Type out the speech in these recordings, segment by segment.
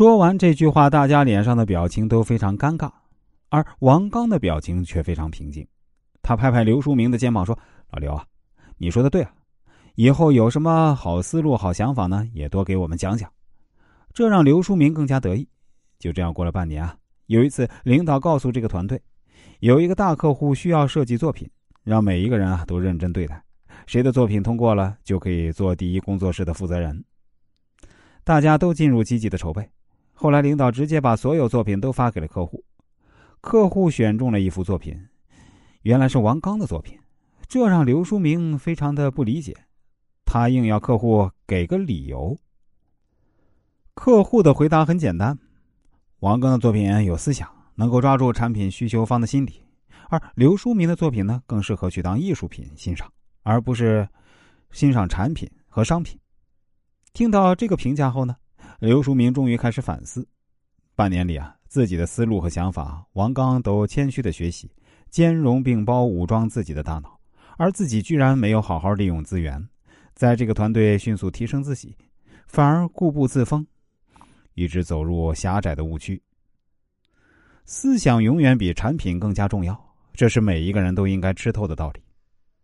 说完这句话，大家脸上的表情都非常尴尬，而王刚的表情却非常平静。他拍拍刘书明的肩膀说：“老刘啊，你说的对啊，以后有什么好思路、好想法呢，也多给我们讲讲。”这让刘书明更加得意。就这样过了半年啊，有一次领导告诉这个团队，有一个大客户需要设计作品，让每一个人啊都认真对待，谁的作品通过了，就可以做第一工作室的负责人。大家都进入积极的筹备。后来，领导直接把所有作品都发给了客户，客户选中了一幅作品，原来是王刚的作品，这让刘书明非常的不理解，他硬要客户给个理由。客户的回答很简单：王刚的作品有思想，能够抓住产品需求方的心理，而刘书明的作品呢，更适合去当艺术品欣赏，而不是欣赏产品和商品。听到这个评价后呢？刘书明终于开始反思，半年里啊，自己的思路和想法，王刚都谦虚的学习，兼容并包武装自己的大脑，而自己居然没有好好利用资源，在这个团队迅速提升自己，反而固步自封，一直走入狭窄的误区。思想永远比产品更加重要，这是每一个人都应该吃透的道理。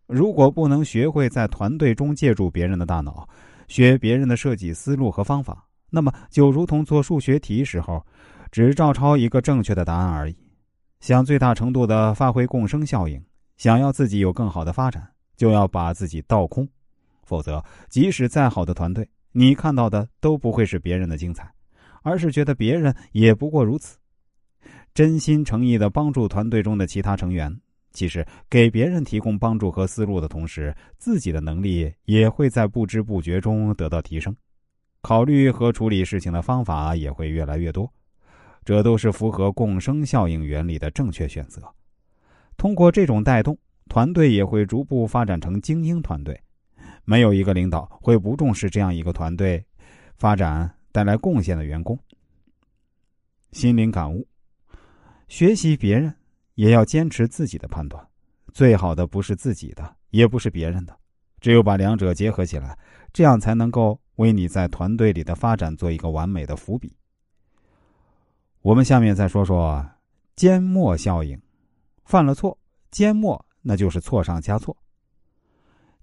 如果不能学会在团队中借助别人的大脑，学别人的设计思路和方法。那么就如同做数学题时候，只照抄一个正确的答案而已。想最大程度的发挥共生效应，想要自己有更好的发展，就要把自己倒空，否则即使再好的团队，你看到的都不会是别人的精彩，而是觉得别人也不过如此。真心诚意的帮助团队中的其他成员，其实给别人提供帮助和思路的同时，自己的能力也会在不知不觉中得到提升。考虑和处理事情的方法也会越来越多，这都是符合共生效应原理的正确选择。通过这种带动，团队也会逐步发展成精英团队。没有一个领导会不重视这样一个团队发展带来贡献的员工。心灵感悟：学习别人，也要坚持自己的判断。最好的不是自己的，也不是别人的，只有把两者结合起来，这样才能够。为你在团队里的发展做一个完美的伏笔。我们下面再说说缄默效应。犯了错，缄默那就是错上加错。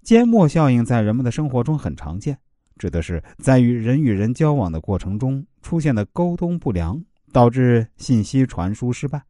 缄默效应在人们的生活中很常见，指的是在与人与人交往的过程中出现的沟通不良，导致信息传输失败。